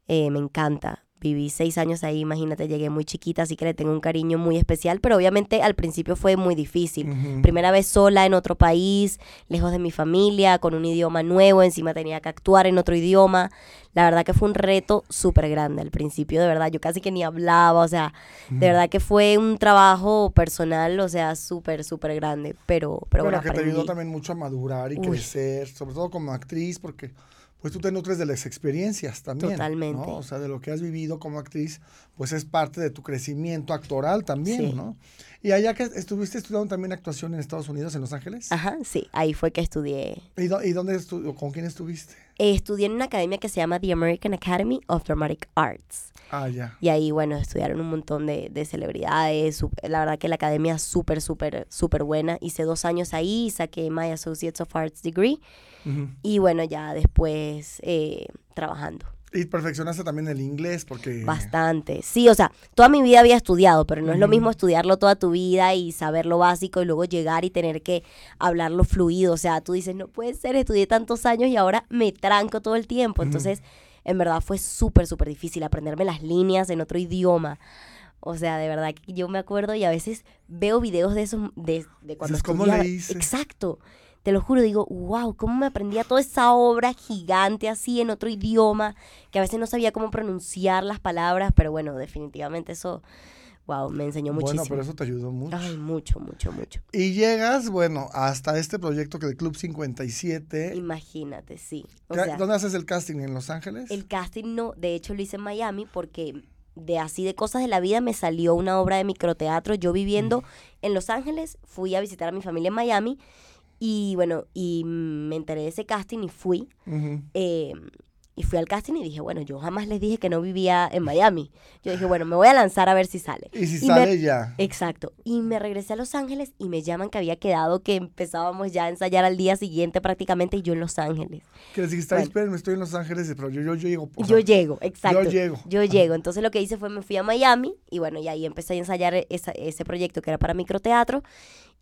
Eh, me encanta viví seis años ahí, imagínate, llegué muy chiquita, así que le tengo un cariño muy especial, pero obviamente al principio fue muy difícil. Primera vez sola en otro país, lejos de mi familia, con un idioma nuevo, encima tenía que actuar en otro idioma. La verdad que fue un reto súper grande al principio, de verdad, yo casi que ni hablaba, o sea, de verdad que fue un trabajo personal, o sea, súper, súper grande, pero, pero bueno, que te ayudó también mucho a madurar y crecer, sobre todo como actriz, porque pues tú te nutres de las experiencias también. Totalmente. ¿no? O sea, de lo que has vivido como actriz, pues es parte de tu crecimiento actoral también, Sí. ¿no? Y allá que estuviste estudiando también actuación en Estados Unidos, en Los Ángeles. Ajá, sí, ahí fue que estudié. ¿Y, dó- y dónde estu- con quién estuviste? Eh, estudié en una academia que se llama The American Academy of Dramatic Arts. Ah, ya. Y ahí, bueno, estudiaron un montón de, de celebridades. La verdad que la academia es súper, súper, súper buena. Hice dos años ahí, saqué My Associates of Arts degree. Y bueno, ya después eh, trabajando. Y perfeccionaste también el inglés porque... Bastante. Sí, o sea, toda mi vida había estudiado, pero no es lo mismo estudiarlo toda tu vida y saber lo básico y luego llegar y tener que hablarlo fluido. O sea, tú dices, no puede ser, estudié tantos años y ahora me tranco todo el tiempo. Entonces, en verdad fue súper, súper difícil aprenderme las líneas en otro idioma. O sea, de verdad que yo me acuerdo y a veces veo videos de esos, de, de cuando. Exacto. Te lo juro, digo, wow, ¿cómo me aprendía toda esa obra gigante así en otro idioma? Que a veces no sabía cómo pronunciar las palabras, pero bueno, definitivamente eso, wow, me enseñó muchísimo. Bueno, pero eso te ayudó mucho. Ay, mucho, mucho, mucho. Y llegas, bueno, hasta este proyecto que de Club 57. Imagínate, sí. O ¿Qué- sea, ¿Dónde haces el casting? ¿En Los Ángeles? el casting no, de hecho lo hice en Miami porque de así de cosas de la vida me salió una obra de microteatro. Yo viviendo en Los Ángeles, fui a visitar a mi familia en Miami y bueno, y me enteré de ese casting y fui. Eh, y fui al casting y dije, bueno, yo jamás les dije que no vivía en Miami. Yo dije, bueno, me voy a lanzar a ver si sale. Y si Y me- sale ya. Exacto. Y me regresé a Los Ángeles y me llaman que había quedado que empezábamos ya a ensayar al día siguiente prácticamente y yo en Los Ángeles. Que les dijiste, "Ay, bueno. espérenme, estoy en Los Ángeles, pero yo, yo, yo llego. o yo llego, exacto. Yo llego. Yo llego. Entonces lo que hice fue me fui a Miami y bueno, y ahí empecé a ensayar esa- ese proyecto que era para microteatro.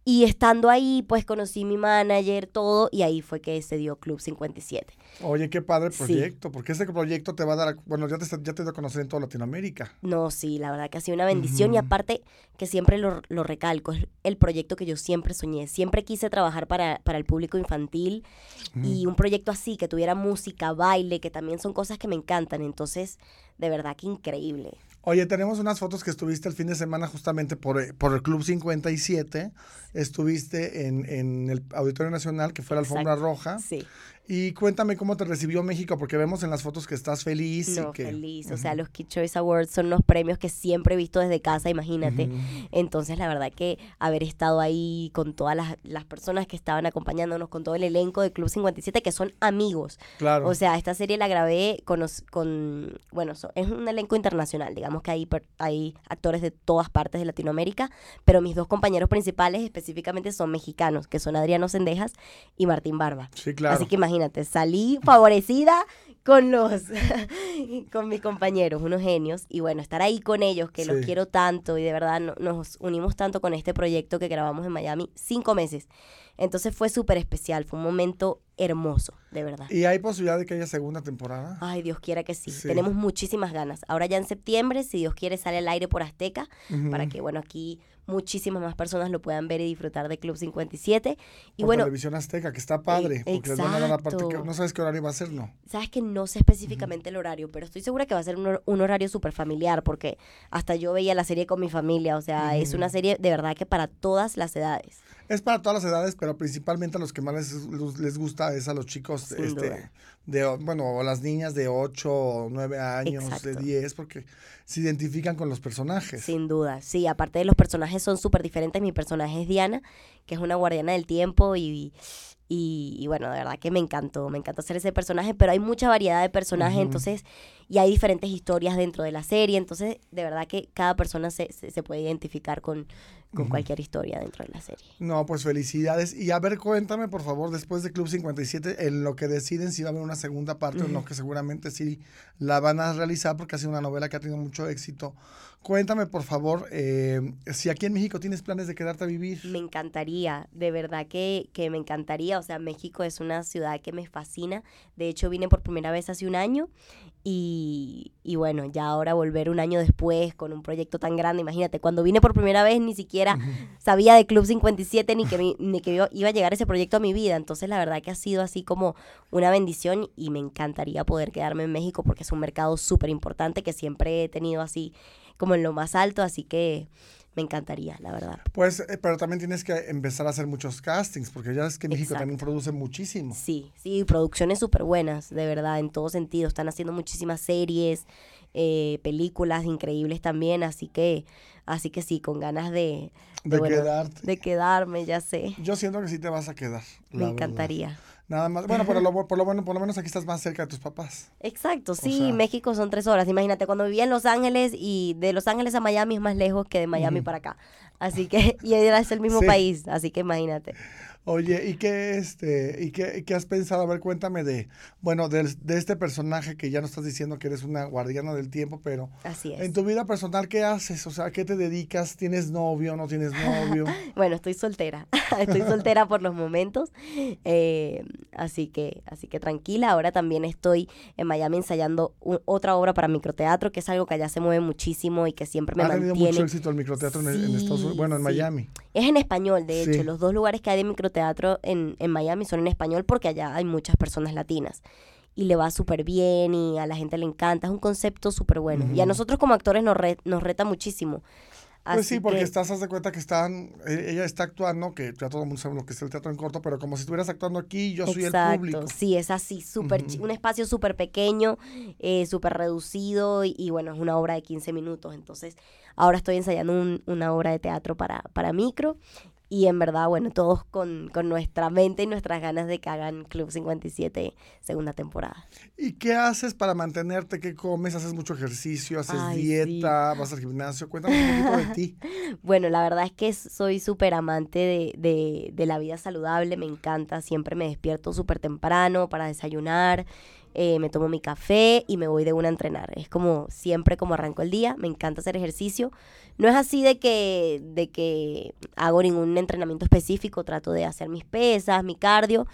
Y estando ahí, pues conocí mi manager, todo, y ahí fue que se dio Club 57. Oye, qué padre Sí. proyecto, porque ese proyecto te va a dar, a- bueno, ya te, ya te a conocer en toda Latinoamérica. No, sí, la verdad que ha sido una bendición y aparte que siempre lo, lo recalco, es el proyecto que yo siempre soñé. Siempre quise trabajar para, para el público infantil y un proyecto así, que tuviera música, baile, que también son cosas que me encantan. Entonces, de verdad que increíble. Oye, tenemos unas fotos que estuviste el fin de semana justamente por, eh, por el Club 57. Estuviste en, en el Auditorio Nacional, que fue la alfombra Exacto. roja. Sí. Y cuéntame cómo te recibió México, porque vemos en las fotos que estás feliz. No, y que, feliz. O sea, los Kid Choice Awards son unos premios que siempre he visto desde casa, imagínate. Entonces, la verdad que haber estado ahí con todas las, las personas que estaban acompañándonos, con todo el elenco de Club 57, que son amigos. Claro. O sea, esta serie la grabé con, con bueno, es un elenco internacional, digamos que hay, hay actores de todas partes de Latinoamérica, pero mis dos compañeros principales específicamente son mexicanos, que son Adriano Sendejas y Martín Barba. sí, claro. Así que imagínate, salí favorecida con los [LAUGHS] con mis compañeros, unos genios y bueno, estar ahí con ellos que los quiero tanto y de verdad no- nos unimos tanto con este proyecto que grabamos en Miami, cinco meses. Entonces fue súper especial, fue un momento hermoso, de verdad. ¿Y hay posibilidad de que haya segunda temporada? Ay, Dios quiera que sí. Sí. Tenemos muchísimas ganas. Ahora ya en septiembre, si Dios quiere, sale al aire por Azteca, para que, bueno, aquí muchísimas más personas lo puedan ver y disfrutar de Club 57. Y Por bueno, televisión azteca, que está padre. Eh, porque les van a dar la parte que exacto. no sabes qué horario va a ser, ¿no? sabes que no sé específicamente el horario, pero estoy segura que va a ser un, hor- un horario súper familiar, porque hasta yo veía la serie con mi familia. O sea, es una serie de verdad que para todas las edades. Es para todas las edades, pero principalmente a los que más les, les gusta es a los chicos, Sin este, duda. de, bueno, o las niñas de 8 o 9 años, de Exacto. 10, porque se identifican con los personajes. Sin duda, sí, aparte de los personajes son súper diferentes. Mi personaje es Diana, que es una guardiana del tiempo y, y, y bueno, de verdad que me encantó, me encantó hacer ese personaje, pero hay mucha variedad de personajes, entonces, y hay diferentes historias dentro de la serie, entonces, de verdad que cada persona se, se, se puede identificar con, con cualquier historia dentro de la serie. No, pues felicidades. Y a ver, cuéntame, por favor, después de Club 57, en lo que deciden si va a haber una segunda parte o no, que seguramente sí la van a realizar porque ha sido una novela que ha tenido mucho éxito. Cuéntame, por favor, eh, si aquí en México tienes planes de quedarte a vivir. Me encantaría, de verdad que, que me encantaría. O sea, México es una ciudad que me fascina. De hecho, vine por primera vez hace un año y, y bueno, ya ahora volver un año después con un proyecto tan grande. Imagínate, cuando vine por primera vez ni siquiera sabía de Club 57 ni que, mi- ni que iba- iba a llegar ese proyecto a mi vida. Entonces, la verdad que ha sido así como una bendición y me encantaría poder quedarme en México porque es un mercado súper importante que siempre he tenido así como en lo más alto. Así que me encantaría, la verdad. Pues, eh, pero también tienes que empezar a hacer muchos castings, porque ya es que México también produce muchísimo. Sí, sí, producciones súper buenas, de verdad, en todo sentido. Están haciendo muchísimas series, eh, películas increíbles también, así que, así que sí, con ganas de, De bueno, quedarte. de quedarme, ya sé. Yo siento que sí te vas a quedar. Me verdad. Nada más. Bueno, por lo, por lo bueno, por lo menos aquí estás más cerca de tus papás. Exacto, sí, sea- México son tres horas. Imagínate, cuando vivía en Los Ángeles y de Los Ángeles a Miami es más lejos que de Miami para acá. Así que, [LAUGHS] y era es el mismo Sí. país, así que imagínate. Oye, ¿y qué, este, y qué, qué has pensado? A ver, cuéntame de, bueno, del- de, este personaje que ya no estás diciendo que eres una guardiana del tiempo, pero Así es. en tu vida personal, ¿qué haces? O sea, ¿a qué te dedicas? ¿Tienes novio? ¿No tienes novio? [LAUGHS] Bueno, estoy soltera. [LAUGHS] estoy soltera por los momentos. eh, así que, así que tranquila. Ahora también estoy en Miami ensayando u- otra obra para microteatro, que es algo que allá se mueve muchísimo y que siempre me ha tenido mantiene. mucho éxito el microteatro en, en Estados Unidos, Sí, bueno, en sí. Miami. Es en español, de hecho. Sí. Los dos lugares que hay de microteatro en, en Miami son en español porque allá hay muchas personas latinas. Y le va súper bien y a la gente le encanta. Es un concepto súper bueno. Y a nosotros como actores nos, re- nos reta muchísimo. Pues sí, porque que- estás, haz de cuenta que están, eh, ella está actuando, que ya todo el mundo sabe lo que es el teatro en corto, pero como si estuvieras actuando aquí, yo soy el público. Sí, es así, súper Ujú. un espacio súper pequeño, eh, súper reducido y, y bueno, es una obra de 15 minutos. Entonces, ahora estoy ensayando un- una obra de teatro para, para micro y en verdad, bueno, todos con, con nuestra mente y nuestras ganas de que hagan Club 57 segunda temporada. ¿Y qué haces para mantenerte? ¿Qué comes? ¿Haces mucho ejercicio? ¿Haces Ay, dieta? ¿Vas al gimnasio? Cuéntame un poquito de ti. [LAUGHS] Bueno, la verdad es que soy súper amante de, de- de la vida saludable, me encanta, siempre me despierto súper temprano para desayunar, eh, me tomo mi café y me voy de una a entrenar. Es como siempre como arranco el día, me encanta hacer ejercicio. No es así de que, de que hago ningún entrenamiento específico, trato de hacer mis pesas, mi cardio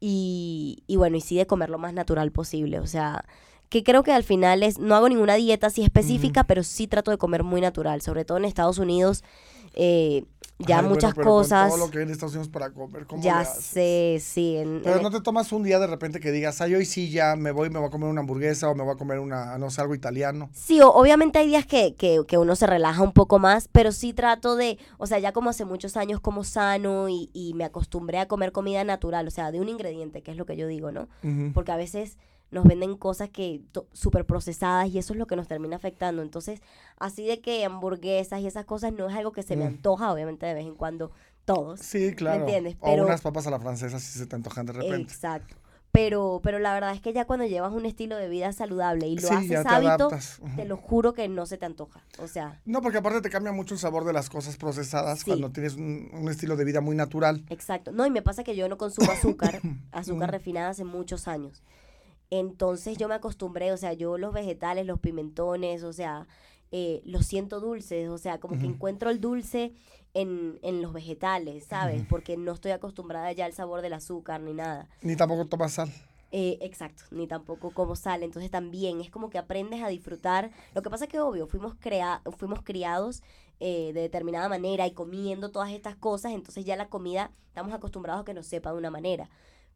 y, y bueno, y sí de comer lo más natural posible, o sea... Que creo que al final es, no hago ninguna dieta así específica, pero sí trato de comer muy natural. Sobre todo en Estados Unidos, eh, ya Ay, bueno, muchas con cosas. todo lo que hay en Estados Unidos para comer, ¿cómo Ya le haces? sé, sí. en- Pero en- no te tomas un día de repente que digas, ay, hoy sí ya me voy, me voy a comer una hamburguesa o me voy a comer una, no sé, algo italiano. Sí, o- obviamente hay días que, que, que uno se relaja un poco más, pero sí trato de, o sea, ya como hace muchos años como sano y, y me acostumbré a comer comida natural, o sea, de un ingrediente, que es lo que yo digo, ¿no? Porque a veces nos venden cosas que súper procesadas y eso es lo que nos termina afectando. Entonces, así de que hamburguesas y esas cosas no es algo que se me Mm. antoja, obviamente de vez en cuando todos. Sí, claro. entiendes? O Pero- unas papas a la francesa si se te antojan de repente. Exacto. Pero, pero la verdad es que ya cuando llevas un estilo de vida saludable y lo Sí, haces te hábito, adaptas. Te lo juro que no se te antoja. O sea, No, porque aparte te cambia mucho el sabor de las cosas procesadas Sí. cuando tienes un, un estilo de vida muy natural. exacto. No, y me pasa que yo no consumo azúcar, [COUGHS] azúcar Mm. refinada hace muchos años. Entonces yo me acostumbré, o sea, yo los vegetales, los pimentones, o sea, eh, los siento dulces, o sea, como que encuentro el dulce en, en los vegetales, ¿sabes? Porque no estoy acostumbrada ya al sabor del azúcar ni nada. Ni tampoco tomas sal. Eh, exacto, ni tampoco como sale. Entonces también es como que aprendes a disfrutar. Lo que pasa es que, obvio, fuimos, crea fuimos criados eh, de determinada manera y comiendo todas estas cosas, entonces ya la comida estamos acostumbrados a que nos sepa de una manera.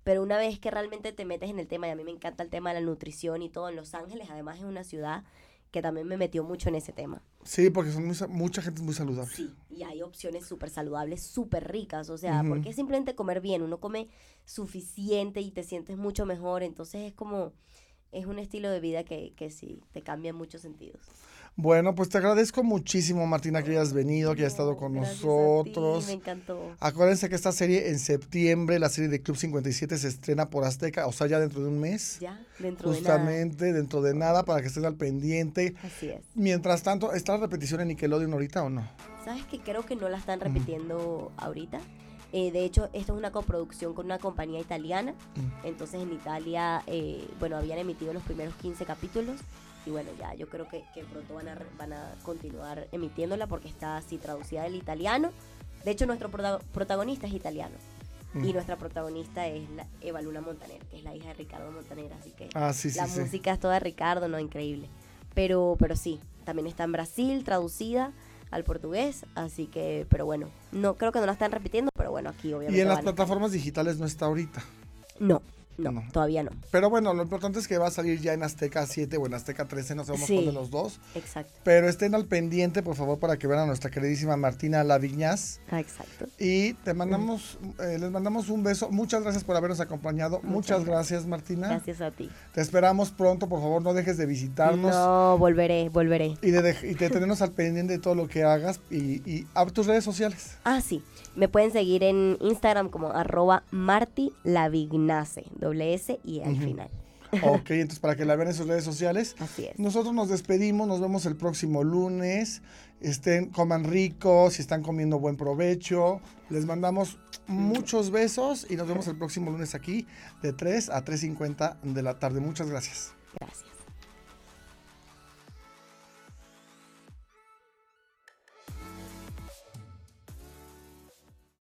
Pero una vez que realmente te metes en el tema, y a mí me encanta el tema de la nutrición y todo, en Los Ángeles además es una ciudad que también me metió mucho en ese tema. Sí, porque son muy mucha gente muy saludable. Sí, y hay opciones súper saludables, súper ricas, o sea, porque es simplemente comer bien, uno come suficiente y te sientes mucho mejor, entonces es como, es un estilo de vida que, que sí, te cambia en muchos sentidos. Bueno, pues te agradezco muchísimo, Martina, que hayas venido, que hayas estado con gracias a ti, nosotros. me encantó. Acuérdense que esta serie en septiembre, la serie de Club 57, se estrena por Azteca, o sea, ya dentro de un mes. Ya, dentro Justamente, dentro de nada, para que estén al pendiente. de nada. Así es. Mientras tanto, ¿está la repetición en Nickelodeon ahorita o no? ¿Sabes que creo que no la están repitiendo ahorita? Eh, de hecho, esto es una coproducción con una compañía italiana. Mm. Entonces en Italia, eh, bueno, habían emitido los primeros 15 capítulos. Y bueno, ya yo creo que, que pronto van a, van a continuar emitiéndola porque está así traducida del italiano. De hecho, nuestro prota- protagonista es italiano. Mm. Y nuestra protagonista es la Eva Luna Montaner, que es la hija de Ricardo Montaner. Así que Ah, sí, sí, la sí. música es toda de Ricardo, no, increíble. Pero, pero sí, también está en Brasil, traducida al portugués, así que, pero bueno, no creo que no la están repitiendo, bueno, aquí obviamente. Y en las plataformas digitales no está ahorita. No, No, todavía no. Pero bueno, lo importante es que va a salir ya en Azteca 7 o en Azteca 13, no sabemos Sí. cuál de los dos. Exacto. Pero estén al pendiente, por favor, para que vean a nuestra queridísima Martina Laviñas. Ah, exacto. Y te mandamos, eh, les mandamos un beso. Muchas gracias por habernos acompañado. Muchas, gracias, Martina. Gracias a ti. Te esperamos pronto, por favor, no dejes de visitarnos. No, volveré, volveré. Y de, dej- y de tenernos al pendiente de todo lo que hagas y, y a tus redes sociales. Ah, sí. Me pueden seguir en Instagram como arroba martilavignace, doble S y al final. Ok, entonces para que la vean en sus redes sociales. [LAUGHS] Así es. Nosotros nos despedimos, nos vemos el próximo lunes. Estén, coman rico, si están comiendo buen provecho. Les mandamos muchos besos y nos vemos el próximo lunes aquí de 3 a 3.50 de la tarde. Muchas gracias. Gracias.